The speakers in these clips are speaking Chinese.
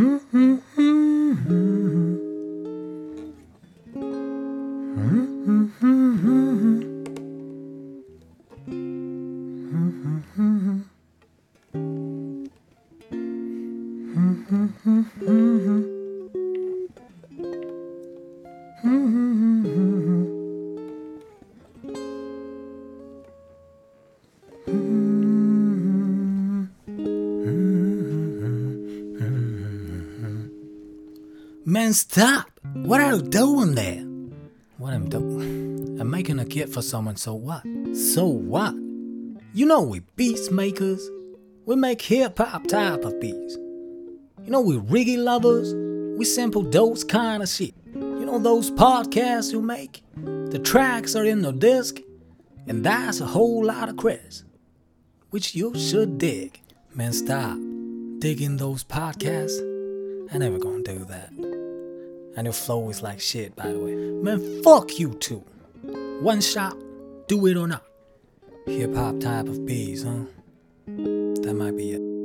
Mm-hmm. Man, stop! What are you doing there? What I'm doing? I'm making a kit for someone, so what? So what? You know we beats makers. We make hip hop type of beats. You know we reggae lovers. We sample those kind of shit. You know those podcasts you make? The tracks are in the disc, and that's a whole lot of credits, which you should dig. Man, stop digging those podcasts. I never gonna do that. And your flow is like shit, by the way. Man, fuck you too. One shot, do it or not. Hip hop type of beats, huh? That might be it.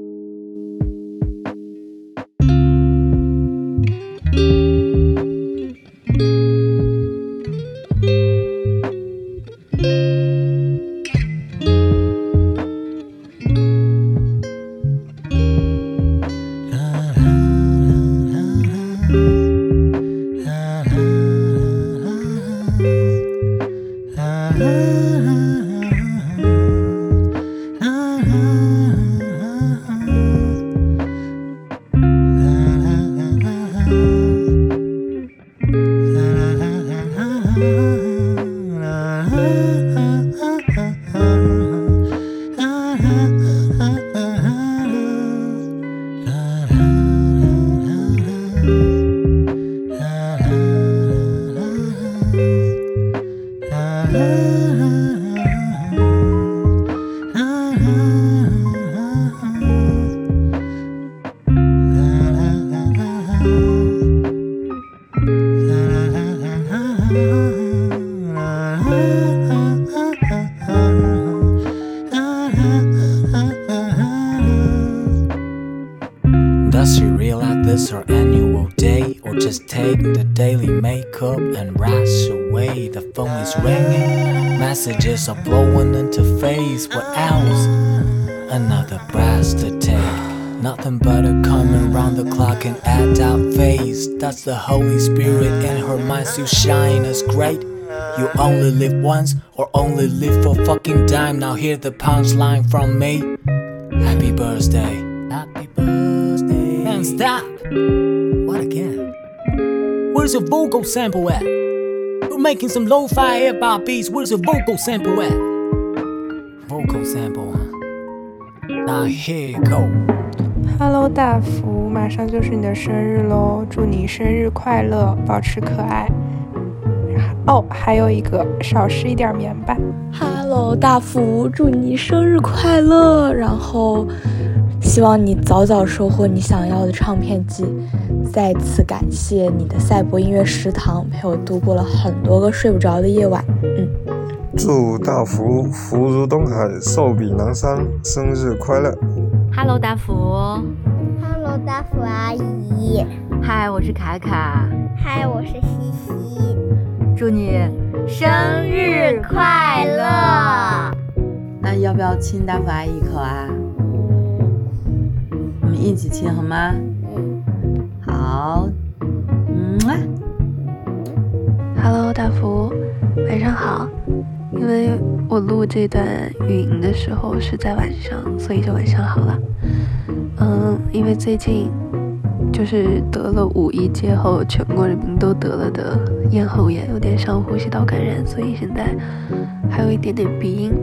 Daily makeup and rush away? The phone is ringing, messages are blowing into face. What else? Another breath to take. Nothing but a coming round the clock and act out face. That's the Holy Spirit in her mind still shine as great. You only live once or only live for fucking time. Now hear the punchline from me. Happy birthday. Happy birthday. And stop. Where's your vocal sample at? You're making some lo-fi hip hop beats. Where's your vocal sample at? Vocal sample? Now here you go. Hello，大福，马上就是你的生日喽，祝你生日快乐，保持可爱。哦，还有一个，少吃一点棉吧。Hello，大福，祝你生日快乐！然后，希望你早早收获你想要的唱片机。再次感谢你的赛博音乐食堂，陪我度过了很多个睡不着的夜晚。嗯，祝大福福如东海，寿比南山，生日快乐！Hello，大福。Hello，大福阿姨。嗨，我是卡卡。嗨，我是西西。祝你生日快乐！那要不要亲大福阿姨一口啊？我们一起亲好吗？好，嗯啊。Hello，大福，晚上好。因为我录这段语音的时候是在晚上，所以就晚上好了。嗯，因为最近就是得了五一节后全国人民都得了的咽喉炎，有点上呼吸道感染，所以现在还有一点点鼻音。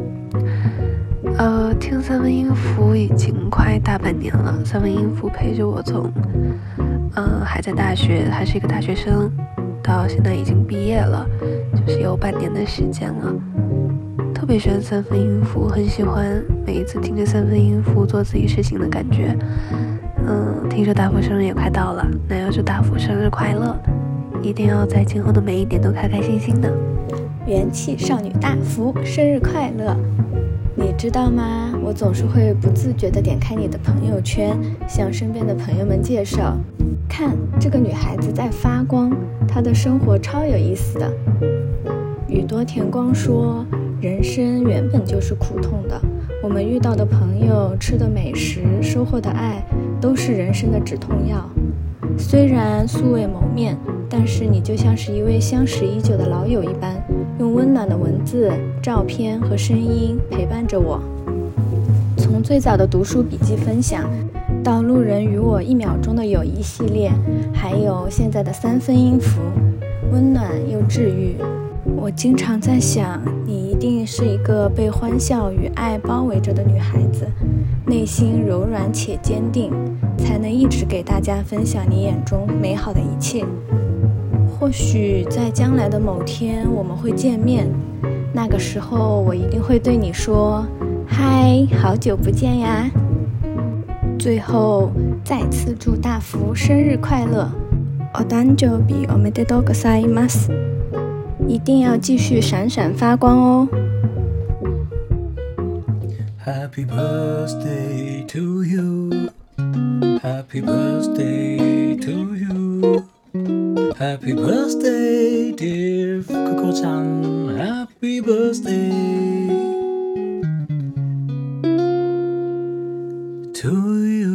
听三分音符已经快大半年了，三分音符陪着我从，嗯、还在大学，还是一个大学生，到现在已经毕业了，就是有半年的时间了。特别喜欢三分音符，很喜欢每一次听着三分音符做自己事情的感觉。嗯，听说大福生日也快到了，那要祝大福生日快乐，一定要在今后的每一年都开开心心的。元气少女大福生日快乐！你知道吗？我总是会不自觉地点开你的朋友圈，向身边的朋友们介绍，看这个女孩子在发光，她的生活超有意思的。宇多田光说。人生原本就是苦痛的，我们遇到的朋友、吃的美食、收获的爱，都是人生的止痛药。虽然素未谋面，但是你就像是一位相识已久的老友一般，用温暖的文字、照片和声音陪伴着我。从最早的读书笔记分享，到路人与我一秒钟的友谊系列，还有现在的三分音符，温暖又治愈。我经常在想，你一定是一个被欢笑与爱包围着的女孩子，内心柔软且坚定，才能一直给大家分享你眼中美好的一切。或许在将来的某天我们会见面，那个时候我一定会对你说。嗨，好久不见呀！最后再次祝大福生日快乐！お誕生日おめでとうございます！一定要继续闪闪发光哦！Happy birthday to you! Happy birthday to you! Happy birthday, dear Fukuko-chan. Happy birthday to you.